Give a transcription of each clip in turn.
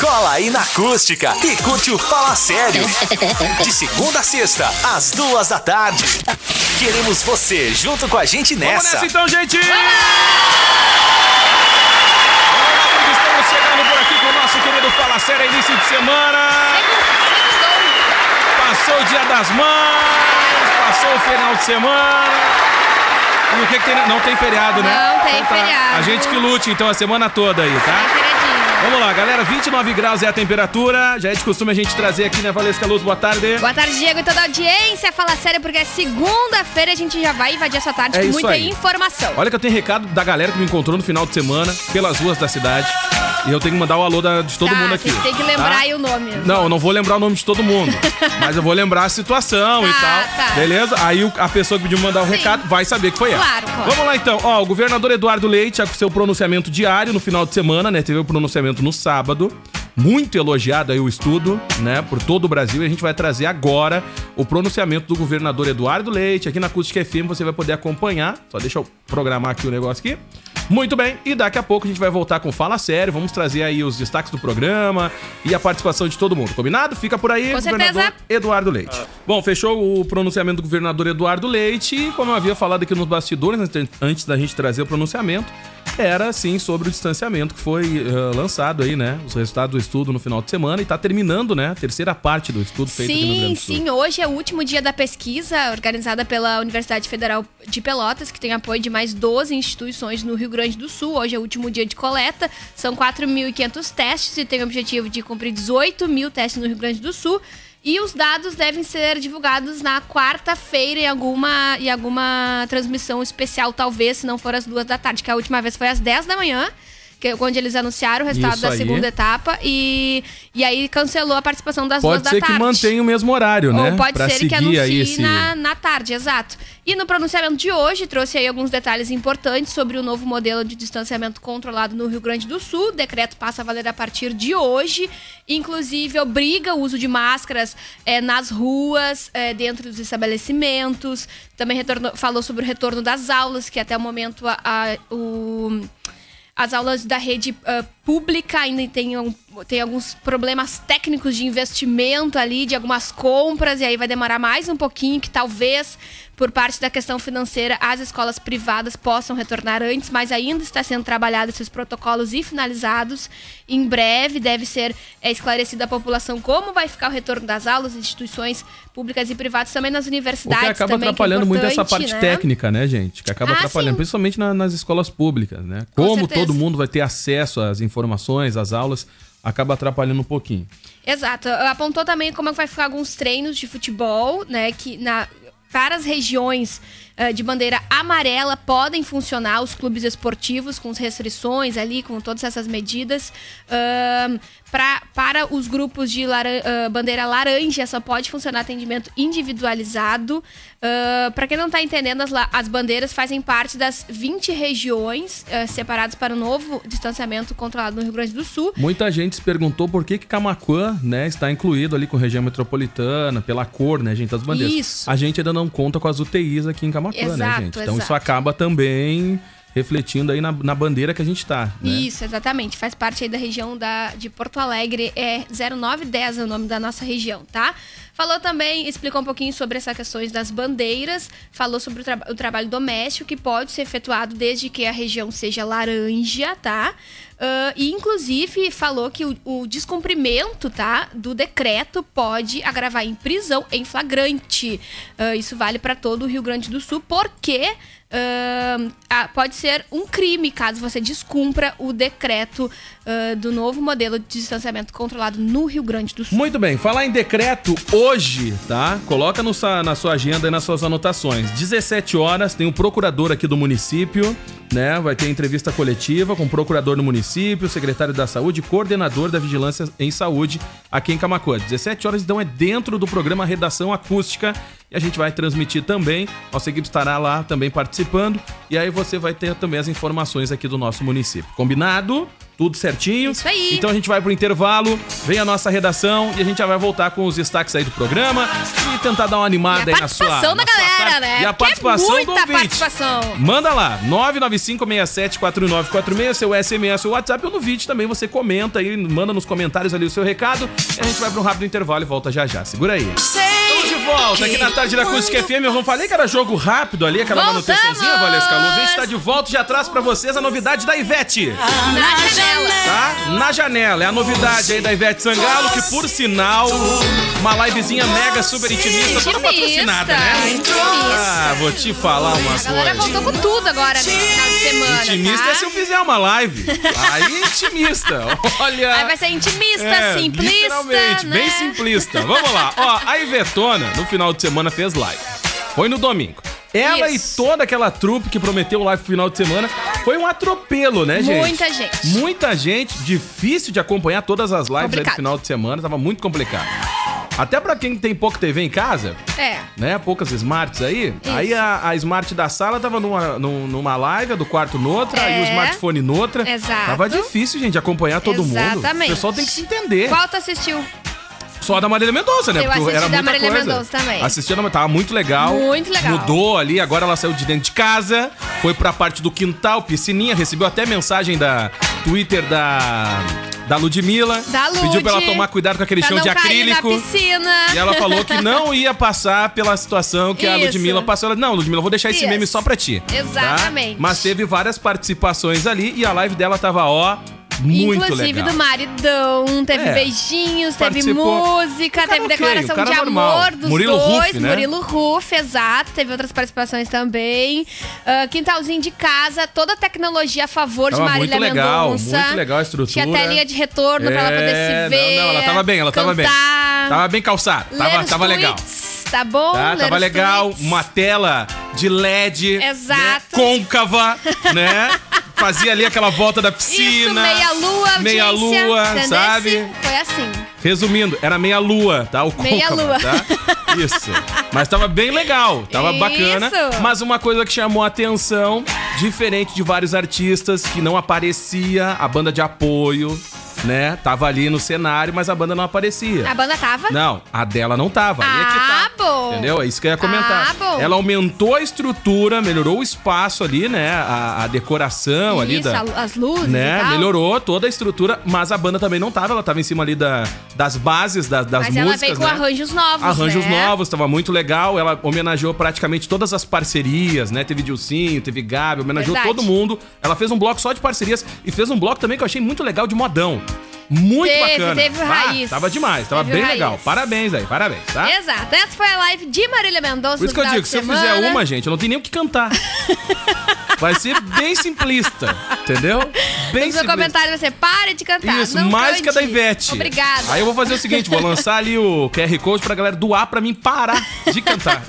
Cola aí na acústica e curte o Fala Sério. De segunda a sexta, às duas da tarde. Queremos você junto com a gente Vamos nessa. nessa então, gente! Estamos chegando por aqui com o nosso querido Fala Sério, início de semana. Passou o dia das mães, passou o final de semana. E o que, que tem? Não tem feriado, né? Não tem Então tá. feriado. A gente que lute então a semana toda aí, tá? Vamos lá, galera. 29 graus é a temperatura. Já é de costume a gente trazer aqui, né, Valesca Luz? Boa tarde. Boa tarde, Diego e toda a audiência. Fala sério, porque é segunda-feira a gente já vai invadir essa tarde É com muita aí. informação. Olha que eu tenho recado da galera que me encontrou no final de semana pelas ruas da cidade. E eu tenho que mandar o alô da- de todo tá, mundo aqui. Tem que lembrar tá? aí o nome. Não, eu não vou lembrar o nome de todo mundo. mas eu vou lembrar a situação e Tá, tal. tá. Beleza? Aí a pessoa que pediu mandar o Sim. recado vai saber que foi ela. Claro, claro. Vamos lá então. Ó, o governador Eduardo Leite, com seu pronunciamento diário no final de semana, né? Teve o pronunciamento no sábado. Muito elogiado aí o estudo, né? Por todo o Brasil. E a gente vai trazer agora o pronunciamento do governador Eduardo Leite. Aqui na Acústica FM você vai poder acompanhar. Só deixa eu programar aqui o negócio aqui. Muito bem, e daqui a pouco a gente vai voltar com Fala Sério, vamos trazer aí os destaques do programa e a participação de todo mundo, combinado? Fica por aí, Com governador certeza. Eduardo Leite. Bom, fechou o pronunciamento do governador Eduardo Leite e como eu havia falado aqui nos bastidores, antes- antes da gente trazer o pronunciamento, era sim sobre o distanciamento que foi eh, lançado aí, né? Os resultados do estudo no final de semana e tá terminando, né? A terceira parte do estudo feito aqui no Rio Sim, Grande do Sul. sim. Hoje é o último dia da pesquisa organizada pela Universidade Federal de Pelotas, que tem apoio de mais 12 instituições no Rio Grande do Sul. Hoje é o último dia de coleta. São 4.500 testes e tem o objetivo de cumprir 18 mil testes no Rio Grande do Sul. E os dados devem ser divulgados na quarta-feira em alguma, em alguma transmissão especial, talvez, se não for às duas da tarde, que a última vez foi às 10 da manhã. Que, é onde eles anunciaram o resultado Isso da aí. segunda etapa e, e aí cancelou a participação das Pode duas ser da que tarde. mantenha o mesmo horário, né? Ou pode Pra ser que anuncie esse- na, na tarde, exato. E no pronunciamento de hoje, trouxe aí alguns detalhes importantes sobre o novo modelo de distanciamento controlado no Rio Grande do Sul. O decreto passa a valer a partir de hoje. Inclusive, obriga o uso de máscaras eh, nas ruas, eh, dentro dos estabelecimentos. Também retornou- falou sobre o retorno das aulas, que até o momento a- a- o as aulas da rede ah, pública ainda tem, tem alguns problemas técnicos de investimento ali, de algumas compras, e aí vai demorar mais um pouquinho, que talvez, por parte da questão financeira, as escolas privadas possam retornar antes, mas ainda está sendo trabalhado esses protocolos e finalizados. Em breve deve ser é, esclarecida à população como vai ficar o retorno das aulas, instituições públicas e privadas, também nas O universidades. que acaba também, que é atrapalhando muito essa parte né? técnica, né, gente? Que acaba Ah, atrapalhando, sim. principalmente na- nas escolas públicas, né? Com Como todo mundo vai ter acesso às informações, às aulas, acaba atrapalhando um pouquinho. Exato. Apontou também como é que vai ficar alguns treinos de futebol, né? Que na, para as regiões eh, de bandeira amarela podem funcionar os clubes esportivos com as restrições ali, com todas essas medidas. Ahn, pra, para os grupos de laran- ah, bandeira laranja só pode funcionar atendimento individualizado. para quem não está entendendo, as, as bandeiras fazem parte das 20 regiões ah, separadas para o novo distanciamento controlado no Rio Grande do Sul. Muita gente se perguntou por que que Camaquã, né, está incluído ali com região metropolitana, pela cor, né, gente, das bandeiras. Isso. A gente ainda não conta com as UTIs aqui em Camaquã, né, Exato, gente? Então isso exato. acaba também refletindo aí na, na bandeira que a gente tá, né? Isso, exatamente. Faz parte aí da região da, de Porto Alegre. É 0910 é o nome da nossa região, tá? Falou também, explicou um pouquinho sobre essas questões das bandeiras. Falou sobre o, tra- o trabalho doméstico que pode ser efetuado desde que a região seja laranja, tá? Ah, e inclusive falou que o, o descumprimento, tá, do decreto pode agravar em prisão em flagrante. Ah, isso vale para todo o Rio Grande do Sul, porque ah, pode ser um crime caso você descumpra o decreto ah, do novo modelo de distanciamento controlado no Rio Grande do Sul. Muito bem, falar em decreto, hoje, tá? Coloca no na sua agenda e nas suas anotações. 17 horas, tem o procurador aqui do município, né? Vai ter entrevista coletiva com o procurador do município, secretário da saúde coordenador da vigilância em saúde aqui em Camacuã. 17 horas, então é dentro do programa Redação Acústica e a gente vai transmitir também. Nossa equipe estará lá também participando e aí você vai ter também as informações aqui do nosso município. Combinado? Tudo certinho? Isso aí. Então a gente vai pro intervalo, vem a nossa redação e a gente já vai voltar com os destaques aí do programa e tentar dar uma animada a aí na sua participação da galera, tarde. né? E a Porque é participação do muita ouvinte. participação. Manda lá, 995674946, seu SMS ou WhatsApp ou no vídeo também você comenta aí, manda nos comentários ali o seu recado. E a gente vai para um rápido intervalo e volta já já. Segura aí. Volta aqui na tarde da Acústica FM. Eu falei que era jogo rápido ali, aquela Voltamos! manutençãozinha, Valesca Luz. A gente tá de volta e já traz pra vocês a novidade da Ivete. Na janela. Tá? Na janela. É a novidade aí da Ivete Sangalo, que por sinal, uma livezinha mega super intimista, toda patrocinada, né? Intimista. Ah, vou te falar uma A galera voltou com tudo agora nesse final de semana. Intimista tá? é se eu fizer uma live. Aí intimista. Olha. Aí vai ser intimista, É, simplista. Literalmente, né? bem simplista. Vamos lá. Ó, a Ivetona, no final de semana, fez live. Foi no domingo. Ela Isso. e toda aquela trupe que prometeu live no final de semana foi um atropelo, né, gente? Muita gente. Muita gente. Difícil de acompanhar todas as lives aí do final de semana. Tava muito complicado. Até pra quem tem pouca TV em casa, É. né? Poucas smarts aí. Aí a, a smart da sala tava numa, num- numa live, a do quarto noutra, aí o É. smartphone noutra. Exato. Tava difícil, gente, acompanhar todo mundo. Exatamente. O pessoal tem que se entender. Qual tu assistiu? Só da Marília Mendonça, né? Eu Porque assisti era da muita Marília coisa. Mendonça também. Assisti da tava muito legal. Muito legal. Mudou ali, agora ela saiu de dentro de casa, foi pra parte do quintal, piscininha, recebeu até mensagem da Twitter da da Ludmilla. Da Lud. Pediu pra ela tomar cuidado com aquele Pra chão de acrílico. na piscina. E ela falou que não ia passar pela situação que a Isso. Ludmilla passou. Ela, não, Ludmilla, eu vou deixar esse Isso. meme só pra ti. tá? Exatamente. Mas teve várias participações ali e a live dela tava, ó, muito Inclusive legal. do maridão, teve É. beijinhos, teve música, teve ok, declaração de normal. amor dos Murilo dois. Né? Murilo Ruff, exato. Teve outras participações também. Ah, quintalzinho de casa, toda a tecnologia a favor Tava de Marília muito legal, Mendonça. muito legal a estrutura. Tinha telinha de retorno pra ela poder É, se ver. Não, não, ela tava bem, ela tava bem. cantar, Tava bem calçada, tava, tava legal. Tá bom? Tá, Ler tava legal, tweets. uma tela de LED. Exato. né, côncava, né? Fazia ali aquela volta da Isso, piscina. meia-lua, Meia audiência, lua, entendesse? sabe? Foi assim. Resumindo, era meia lua, tá? O Meia côncavo, lua. tá? Isso. Mas tava bem legal, tava Isso. bacana. Mas uma coisa que chamou a atenção, diferente de vários artistas que não aparecia a banda de apoio, né? Tava ali no cenário, mas a banda não aparecia. A banda tava? Não, a dela não tava. Aí é que Ah, tá. bom. Entendeu? É isso que eu ia comentar. Ah, bom. Ela aumentou a estrutura, melhorou o espaço ali, né? A, a decoração ali Isso, da. a- as luzes Né? Melhorou toda a estrutura, mas a banda também não tava. Ela tava em cima ali da, das bases da- das Mas ela músicas. veio com né? arranjos novos, Arranjos né? novos, tava muito legal. Ela homenageou praticamente todas as parcerias, né? Teve Dilcinho, teve Gabi, homenageou Verdade. todo mundo. Ela fez um bloco só de parcerias e fez um bloco também que eu achei muito legal de modão. Muito Teve, bacana. teve Ah, raiz. tava demais, tava Teve bem raiz. legal. Parabéns aí, parabéns, tá? Exato. Essa foi a live de Marília Mendonça Por isso que eu digo, se eu fizer uma, gente, eu não tenho nem o que cantar. Vai ser bem simplista, entendeu? Bem No seu comentário vai ser, pare de cantar. Isso, mais que a da. Ivete. Obrigada. Aí eu vou fazer o seguinte, vou lançar ali o QR Code pra galera doar pra mim parar de cantar.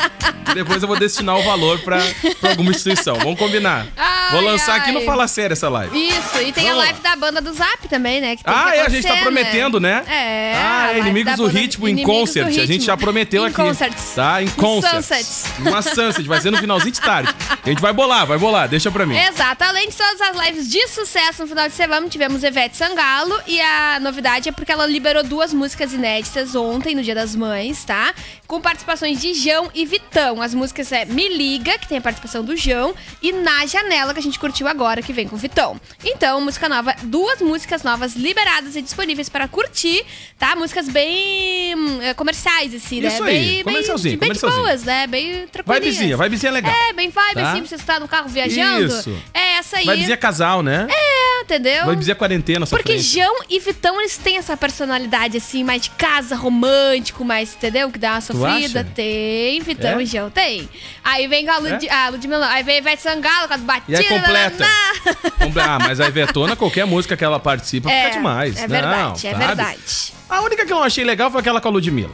Depois eu vou destinar o valor pra, pra alguma instituição. Vamos combinar. Ai, vou lançar aqui no ai. Fala Sério essa live. Isso, e tem Vamos a lá. live da banda do Zap também, né? Ah, é, a gente tá acontecer, prometendo, né? É. Ah, live Inimigos do Ritmo em Inimigos concert. A gente já prometeu em aqui. Concerts. Tá? Em concert. Uma sunset, vai ser no finalzinho de tarde. A gente vai bolar, vai bolar, deixa pra mim. Exato. Além de todas as lives de sucesso no final de semana, tivemos Ivete Sangalo. E a novidade é porque ela liberou duas músicas inéditas ontem, no Dia das Mães, tá? Com participações de João e Vitão. As músicas é Me Liga, que tem a participação do João, e Na Janela, que a gente curtiu agora, que vem com o Vitão. Então, música nova, duas músicas novas liberadas e disponíveis para curtir, tá? Músicas bem hum, eh, comerciais, assim, né? Isso aí, bem, comercialzinho, bem, comercialzinho. boas, né? Bem tranquilinhas. Vibezinha, vibezinha legal. É, bem vibe, Tá? assim, pra você estar no carro viajando. Isso. É essa aí. Vai dizer né? É, entendeu? Vai dizer quarentena, sua Porque frente. João e Vitão, eles têm essa personalidade, assim, mais de casa, romântico, mais, entendeu? Que dá uma sofrida. Tem, Vitão É? e João, tem. Aí vem com a, Lud... a Ludmilla, aí vem a Ivete Sangalo com as E batidas. aí completa. na- Ah, mas a Ivetona, qualquer música que ela participa, É, fica demais. é Não, verdade, é sabe? verdade. A única que eu não achei legal foi aquela com a Ludmilla.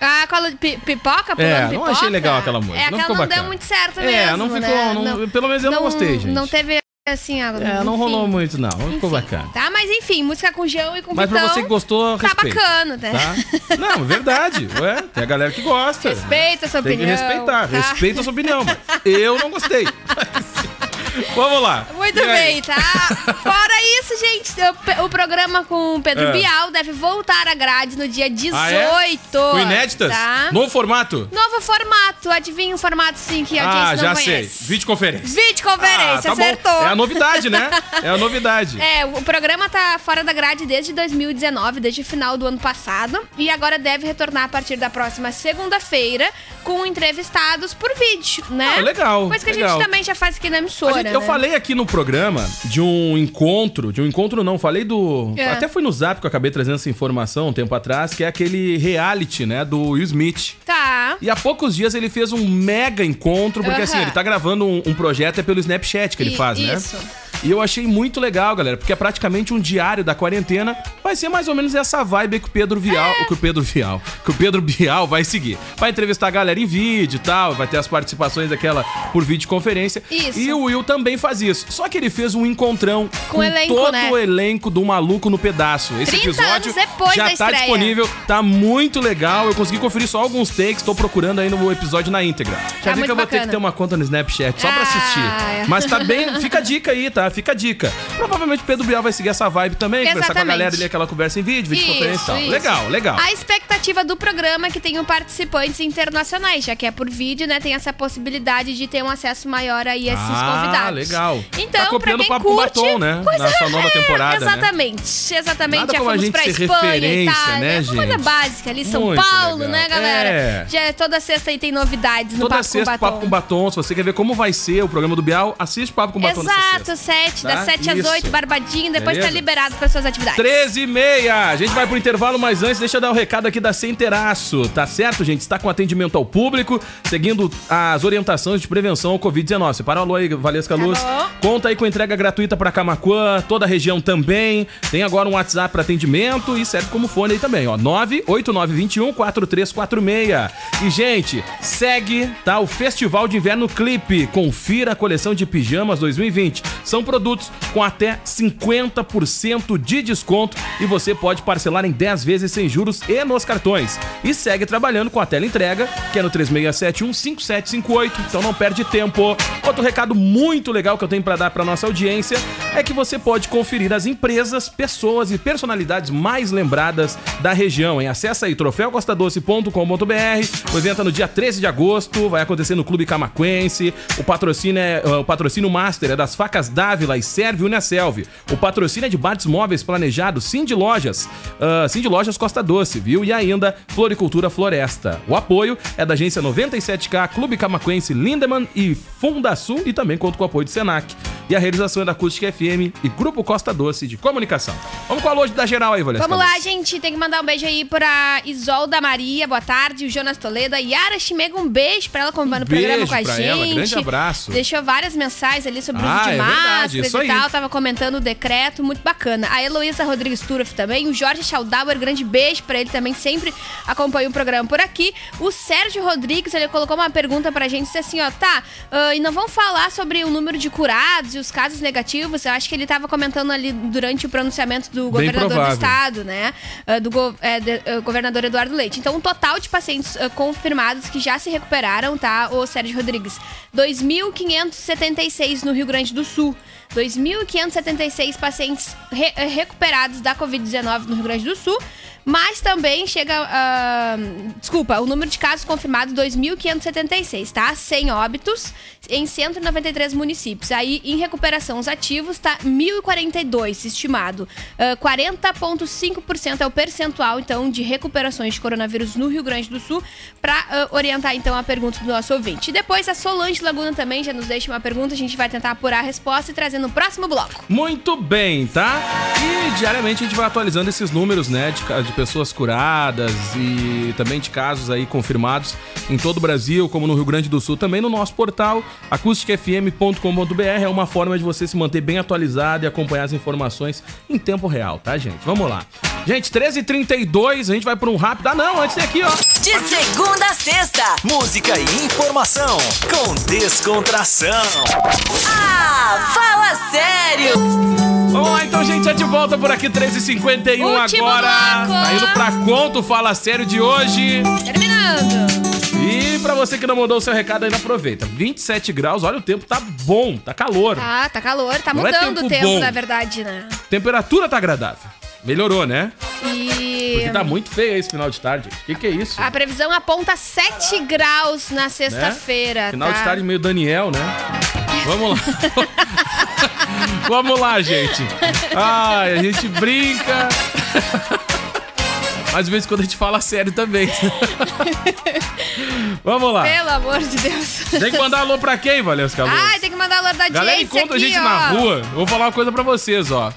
Ah, de pi- pipoca? É, não pipoca? achei legal aquela música, É, não aquela ficou não deu muito certo É, mesmo, não ficou. né? não- pelo menos eu não, gostei, gente. Não teve, assim... É, não enfim. rolou muito, não. Não ficou Enfim, bacana. Tá, mas enfim, música com João e com Mas pra Vitão, você que gostou, Tá respeita. bacana, né? Tá? Não, é verdade. Ué, tem a galera que gosta. Respeita a sua Tem que opinião. respeitar. tá? Respeita a sua opinião, mas eu não gostei. Vamos lá. Muito E aí? bem, tá? Fora isso, gente, o, programa com o Pedro É. Bial deve voltar à grade no dia 18. Ah, é? Com inéditas? Tá? Novo formato? Novo formato. Adivinha o formato, sim, que a Ah, audiência já não sei. conhece. Videoconferência. Videoconferência, Ah, tá acertou. Bom. É a novidade, né? É a novidade. É, o programa tá fora da grade desde 2019, desde o final do ano passado, e agora deve retornar a partir da próxima segunda-feira com entrevistados por vídeo, né? Ah, legal, Coisa que a legal. gente também já faz aqui na A emissora, gente- eu né? falei aqui no programa de um encontro, de um encontro não, falei do. É. Até foi no zap que eu acabei trazendo essa informação um tempo atrás, que é aquele reality, né, do Will Smith. Tá. E há poucos dias ele fez um mega encontro, porque Aham. assim, ele tá gravando um, um projeto é pelo Snapchat que ele I- faz, né? isso. E eu achei muito legal, galera, porque é praticamente um diário da quarentena. Vai ser mais ou menos essa vibe que o Pedro Vial, É. que o Pedro Vial, que o Pedro Bial vai seguir. Vai entrevistar a galera em vídeo e tal, vai ter as participações daquela por videoconferência. Isso. E o Will também faz isso. Só que ele fez um encontrão com, elenco, todo né? o elenco do Maluco no Pedaço. Esse 30 episódio já tá disponível, tá muito legal. Eu consegui conferir só alguns takes, tô procurando aí no episódio na íntegra. Já Tá vi que eu vou ter que bacana. ter uma conta no Snapchat só pra Ah, assistir. é. Mas tá bem. Fica a dica aí, tá? Fica a dica. Provavelmente o Pedro Bial vai seguir essa vibe também, conversar com a Exatamente. galera ali, aquela conversa em vídeo, videoconferência e tal. isso. Legal, legal. A expectativa do programa é que tenham participantes internacionais, já que é por vídeo, né? Tem essa possibilidade de ter um acesso maior aí a esses Ah, convidados. legal. Então, Tá copiando pra o quem Papo com curte, Batom, né? Pois Na sua nova é, temporada, né? Exatamente, exatamente. Nada já como a fomos gente pra Espanha, Itália, né, uma coisa gente? básica ali, São Muito Paulo, legal. né, galera? É. Já é toda sexta aí tem novidades no Toda Papo sexta, com Batom. Papo com Batom. Se você quer ver como vai ser o programa do Bial, assiste Papo com Batom nessa Exato, sexta. Sete, Tá? das 7 às Isso. 8, barbadinho, depois Beleza? tá liberado para suas atividades. 13 e meia. A gente vai pro intervalo, mas antes deixa eu dar o recado aqui da Centeraço, tá certo, gente? Está com atendimento ao público, seguindo as orientações de prevenção ao Covid-19. Separa o alô aí, Valesca Luz. bom. Conta aí com entrega gratuita para Camacuã, toda a região também. Tem agora um WhatsApp para atendimento e serve como fone aí também, ó. 98921 4346. E, gente, segue, tá? O Festival de Inverno Clipe. Confira a coleção de pijamas 2020. São produtos com até 50% de desconto e você pode parcelar em 10 vezes sem juros e nos cartões. E segue trabalhando com a tela entrega, que é no 36715758. Então não perde tempo. Outro recado muito legal que eu tenho para dar para nossa audiência é que você pode conferir as empresas, pessoas e personalidades mais lembradas da região. Hein? Acesse aí troféucostadoce.com.br. O evento é no dia 13 de agosto, vai acontecer no Clube Camaquense. O patrocínio é uh, o patrocínio master é das Facas Dávila e Serve Uniaselv. O patrocínio é de Bates Móveis Planejados, Sim de Lojas, uh, de Lojas Costa Doce, viu? E ainda Floricultura Floresta. O apoio é da agência 97K, Clube Camaquense, Lindemann e Fundasul e também conta com o apoio do Senac. E a realização é da Acústica FM e Grupo Costa Doce de Comunicação. Vamos com a loja da geral aí, Valesca. Vamos lá, gente. Tem que mandar um beijo aí pra Isolda Maria, boa tarde. O Jonas Toledo, a Yara Chimega, um beijo pra ela acompanhando o programa com a gente. ela, grande abraço. Deixou várias mensagens ali sobre o Ah, uso de é verdade, máscaras e aí. tal. Tava comentando o decreto, muito bacana. A Heloísa Rodrigues Turaf também. O Jorge Schaldauer, grande beijo pra ele também, sempre acompanha o programa por aqui. O Sérgio Rodrigues, ele colocou uma pergunta pra gente, disse assim, ó, tá, ah, e não vamos falar sobre o número de curados e os casos negativos? Eu acho que ele tava comentando ali durante o pronunciamento do governador do estado, né? ah, Do go- é, de- ah, governador Eduardo Leite. Então, um total de pacientes ah, confirmados que já se recuperaram, tá? O Sérgio Rodrigues. 2.576 no Rio Grande do Sul. 2.576 pacientes re- eh, recuperados da Covid-19 no Rio Grande do Sul. Mas também chega. ah, desculpa, o número de casos confirmados 2.576, tá? 100 óbitos em 193 municípios. Aí, em recuperação, os ativos tá 1.042 estimado. Ah, 40,5% é o percentual, então, de recuperações de coronavírus no Rio Grande do Sul, para orientar, então, a pergunta do nosso ouvinte. E depois, a Solange Laguna também já nos deixa uma pergunta, a gente vai tentar apurar a resposta e trazer no próximo bloco. Muito bem, tá? E diariamente a gente vai atualizando esses números, né, de, de pessoas curadas e também de casos aí confirmados em todo o Brasil, como no Rio Grande do Sul, também no nosso portal acusticfm.com.br. É uma forma de você se manter bem atualizado e acompanhar as informações em tempo real, tá, gente? Vamos lá. Gente, 13h32, a gente vai por um rápido. Ah, não, antes daqui, ó. De segunda a sexta, música e informação com descontração. Ah, fala sério! Vamos lá então, gente, é de volta por aqui, 13h51 Último agora. bloco. Tá indo pra conta o Fala Sério de hoje. Terminando. E pra você que não mandou o seu recado ainda, aproveita. 27 graus, olha o tempo, tá bom, tá calor. Tá, tá calor, tá Não é mudando tempo o tempo, bom. na verdade, né? Temperatura tá agradável. Melhorou, né? E. Porque tá muito feio esse final de tarde. O que, que é isso? A previsão aponta 7 graus na sexta-feira. Né? Final tá? de tarde meio Daniel, né? Vamos lá. Vamos lá, gente. Ai, a gente brinca. Mas de vez em quando a gente fala sério também. Vamos lá. Pelo amor de Deus. Tem que mandar alô pra quem, Valesca Luz? Ai, tem que mandar alô da Galera, encontra a aqui, gente ó. na rua. Eu vou falar uma coisa pra vocês, ó.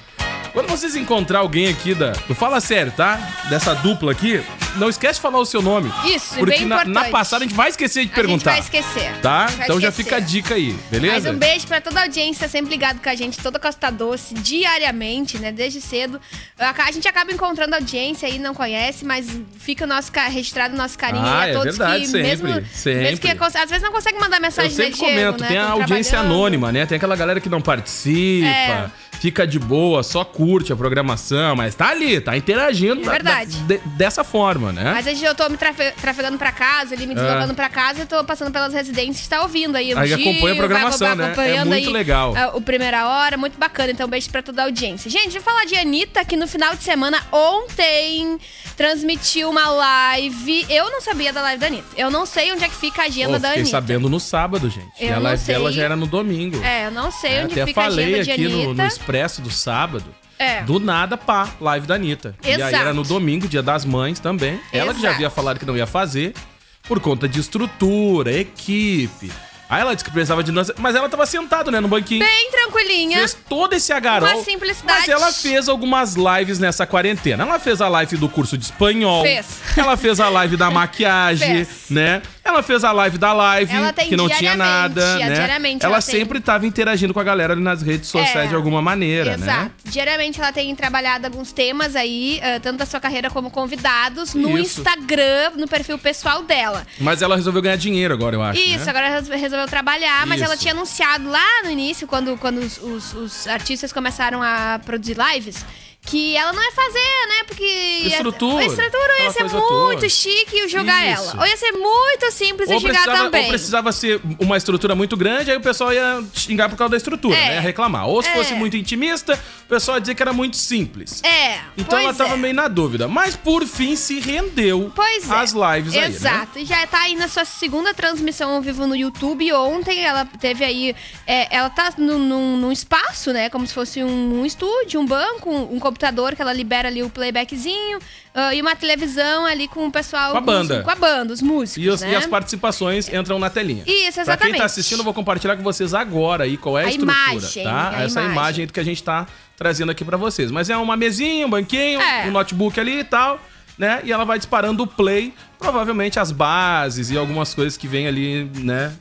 Quando vocês encontrar alguém aqui da. do Fala Sério, tá? Dessa dupla aqui, não esquece de falar o seu nome. Isso, Porque bem na, na passada a gente vai esquecer de perguntar. A gente vai esquecer. Tá? Vai Então já esquecer. fica a dica aí, beleza? Mas um beijo pra toda a audiência, sempre ligado com a gente, toda Costa Doce, diariamente, né? Desde cedo. A gente acaba encontrando audiência aí, não conhece, mas fica o nosso, registrado o nosso carinho Ah, aí a é todos verdade, que, sempre, mesmo, sempre. mesmo que às vezes não consegue mandar Eu mensagem, sempre né, Diego, comento, né? tem a audiência anônima, né? Tem aquela galera que não participa, É. fica de boa, só curte a programação, mas tá ali, tá interagindo É da- verdade. da- de- dessa forma, né? Mas hoje eu tô me trafe- trafegando pra casa, ali me deslocando pra casa, eu tô passando pelas residências, tá ouvindo aí Aí Gil, acompanha a programação, vai né? acompanhando É muito aí, legal. ah, o Primeira Hora, muito bacana. Então, beijo pra toda a audiência. Gente, deixa eu falar de Anitta, que no final de semana, ontem, transmitiu uma live. Eu não sabia da live da Anitta. Eu não sei onde é que fica a agenda Pô, da fiquei Anitta. sabendo no sábado, gente. Eu e a não live sei. dela já era no domingo. É, eu não sei É, onde fica a agenda de aqui Anitta. no, no Expresso do sábado. É. Do nada, pá, live da Anitta. E aí Exato. era no domingo, dia das mães também. Ela que já Exato. havia falado que não ia fazer, por conta de estrutura, equipe. Aí ela disse que precisava de... Mas ela tava sentada, né, no banquinho. Bem tranquilinha. Fez todo esse agarol. Uma simplicidade. Mas ela fez algumas lives nessa quarentena. Ela fez a live do curso de espanhol. Fez. Ela fez a live da maquiagem, Fez. né? Ela fez a live da live, que não tinha nada, né? ela ela tem. sempre tava interagindo com a galera ali nas redes sociais É, de alguma maneira, Exato. né? Diariamente ela tem trabalhado alguns temas aí, eh, tanto da sua carreira como convidados, no Isso. Instagram, no perfil pessoal dela. Mas ela resolveu ganhar dinheiro agora, eu acho. Isso, né? agora ela resolveu trabalhar, mas Isso. ela tinha anunciado lá no início, quando, quando os, os- os artistas começaram a produzir lives, que ela não ia fazer, né? Porque. ia- Estrutura, a estrutura ia ser muito toda. chique jogar Isso. ela. Ou ia ser muito simples Ou chegar também. ou precisava ser uma estrutura muito grande, aí o pessoal ia xingar por causa da estrutura, É. né? Ia reclamar. Ou se É. fosse muito intimista, o pessoal ia dizer que era muito simples. É. Então ela tava é. meio na dúvida. Mas por fim se rendeu Pois é. às lives aí, né? Exato. E já tá aí na sua segunda transmissão ao vivo no YouTube. Ontem ela teve aí. é, ela tá num, num- num espaço, né? Como se fosse um, um estúdio, um banco, um, um computador que ela libera ali o playbackzinho. ah, e uma televisão ali com o pessoal. Com a os- banda. com a banda, os músicos. E, os- né? e as participações entram na telinha. Isso, Pra quem exatamente. tá assistindo, eu vou compartilhar com vocês agora aí qual é a, A estrutura, imagem, tá? a Essa imagem. imagem do que a gente tá trazendo aqui pra vocês. Mas é uma mesinha, um banquinho, É. um notebook ali e tal, né? E ela vai disparando o play, provavelmente as bases e algumas coisas que vem ali, né?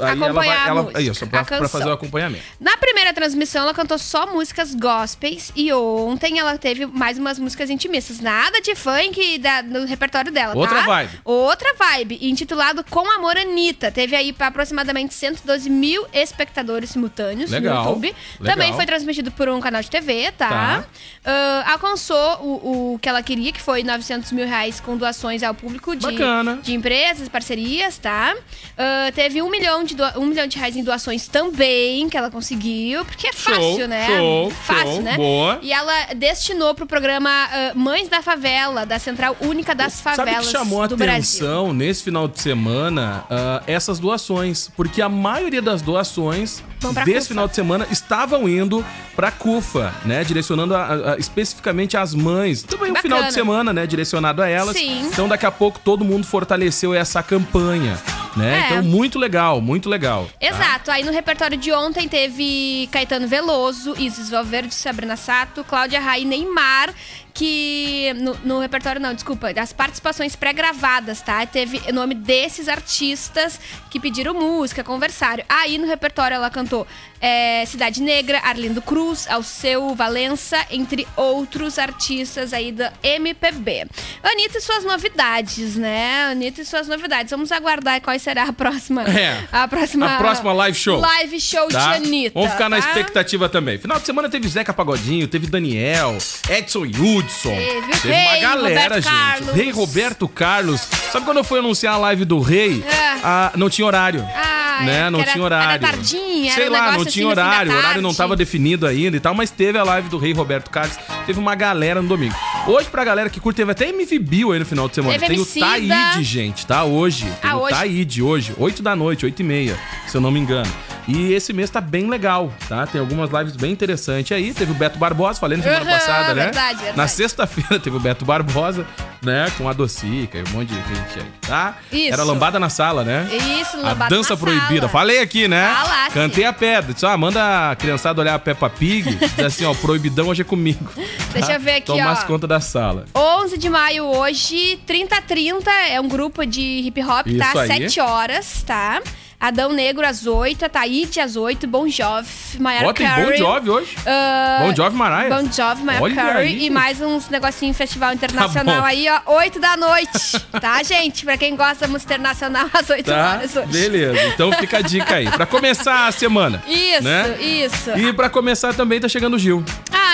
Aí ela vai, ela, música, isso, pra, a pra canção. fazer o acompanhamento. Na primeira transmissão, ela cantou só músicas gospels e ontem ela teve mais umas músicas intimistas. Nada de funk da, no repertório dela, Outra tá? vibe. Outra vibe. Intitulado Com Amor Anitta. Teve aí pra aproximadamente 112 mil espectadores simultâneos Legal, no YouTube. legal. Também foi transmitido por um canal de TV, tá? Tá. Ah, alcançou o, o que ela queria, que foi 900 mil reais com doações ao público de, Bacana. de empresas, parcerias, tá? Ah, teve um milhão, de doa- um milhão de reais em doações também, que ela conseguiu, porque é Show, fácil, né? show, fácil, show, né? boa. E ela destinou pro programa ah, Mães da Favela, da Central Única das Sabe Favelas o que chamou a do Brasil. atenção nesse final de semana? Ah, essas doações. Porque a maioria das doações desse CUFA. final de semana estavam indo pra CUFA, né? Direcionando a- a- especificamente as mães. Também um Bacana. final de semana, né? Direcionado a elas. Sim. Então daqui a pouco todo mundo fortaleceu essa campanha. né? É. Então, muito legal, muito legal. tá? Exato. Aí no repertório de ontem teve Caetano Veloso, Isis Valverde, Sabrina Sato, Cláudia Raí, Neymar, que no, no repertório não, desculpa, as participações pré-gravadas, tá? Teve o nome desses artistas que pediram música, conversário. Aí no repertório ela cantou é, Cidade Negra, Arlindo Cruz, Alceu Valença, entre outros artistas aí da MPB. Anitta e suas novidades, né? Anitta e suas novidades. Vamos aguardar qual será a próxima. É. A próxima. A próxima live show. Live show Tá? de Anitta. Vamos ficar na tá? expectativa também. Final de semana teve Zeca Pagodinho, teve Daniel, Edson Hudson. Teve teve uma Rei, galera, Roberto gente. Carlos. Rei Roberto Carlos. Sabe quando eu fui anunciar a live do Rei? É. Ah, não tinha horário. Ah, né? Não tinha horário. era tardinha, Sei lá, não tinha horário. O horário não estava definido ainda e tal, mas teve a live do Rei Roberto Carlos. Teve uma galera no domingo. Hoje, pra galera que curte, teve até MV Bill aí no final de semana. Teve Tem o Taíde, gente, tá? Hoje. Tem Ah, o hoje. Taíde hoje, 8 da noite, 8 e meia, se eu não me engano. E esse mês tá bem legal, tá? Tem algumas lives bem interessantes aí. Teve o Beto Barbosa, falei na semana Aham, passada, né? verdade, verdade. Na sexta-feira teve o Beto Barbosa, né? Com a Docica e um monte de gente aí, tá? Isso. Era lambada na sala, né? Isso, A lambada dança na proibida. sala. Falei aqui, né? Falasse. Cantei a pedra. Disse, ah, manda a criançada olhar a Peppa Pig. Diz assim, ó, proibidão hoje é comigo. Deixa tá? eu ver aqui, Tomasse ó. conta da sala. 11 de maio hoje, 3030, é um grupo de hip hop, Isso tá? aí. 7 horas, tá? Adão Negro às 8, Taíde às 8, Bon Jovi, Mariah Ó, tem Carey. Bon Jovi hoje. ah, Bom Jovi Maraia. Bon Jovi, Mariah Olha Carey e mais uns negocinho festival internacional Tá aí, ó, 8 da noite, tá, gente? Pra quem gosta da música internacional, às 8 Tá? horas hoje. Beleza. Então fica a dica aí. Pra começar a semana. Isso, né? isso. E pra começar também tá chegando o Gil.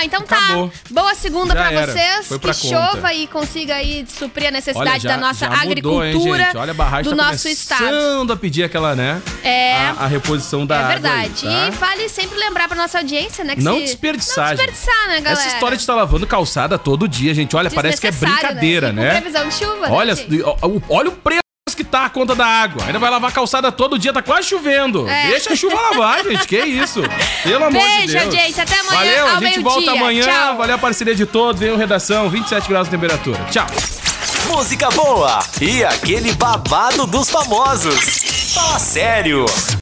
Ah, então Acabou. tá. Boa segunda era. vocês. Foi que pra conta. chova e consiga aí suprir a Olha, necessidade já, da nossa mudou, agricultura hein, gente? Olha, a barragem do tá nosso estado. a pedir aquela, né? É. A, a reposição da É verdade. aí, tá? E vale sempre lembrar pra nossa audiência, né? Que Não se- desperdiçar, Não desperdiçar, né, galera? Essa história de estar lavando calçada todo dia, gente. Olha, parece que é Desnecessário, brincadeira, com né? previsão de chuva, Olha, né, ó, ó, olha o preço tá a conta da água. Ainda vai lavar a calçada todo dia, tá quase chovendo. É. Deixa a chuva lavar, gente. Que isso? Pelo amor de Beijo, Deus. audiência. Até amanhã, Valeu, a gente volta meio-dia. amanhã. Tchau. Valeu a parceria de todos. Venham redação, 27 graus de temperatura. Tchau. Música boa e aquele babado dos famosos. Fala sério.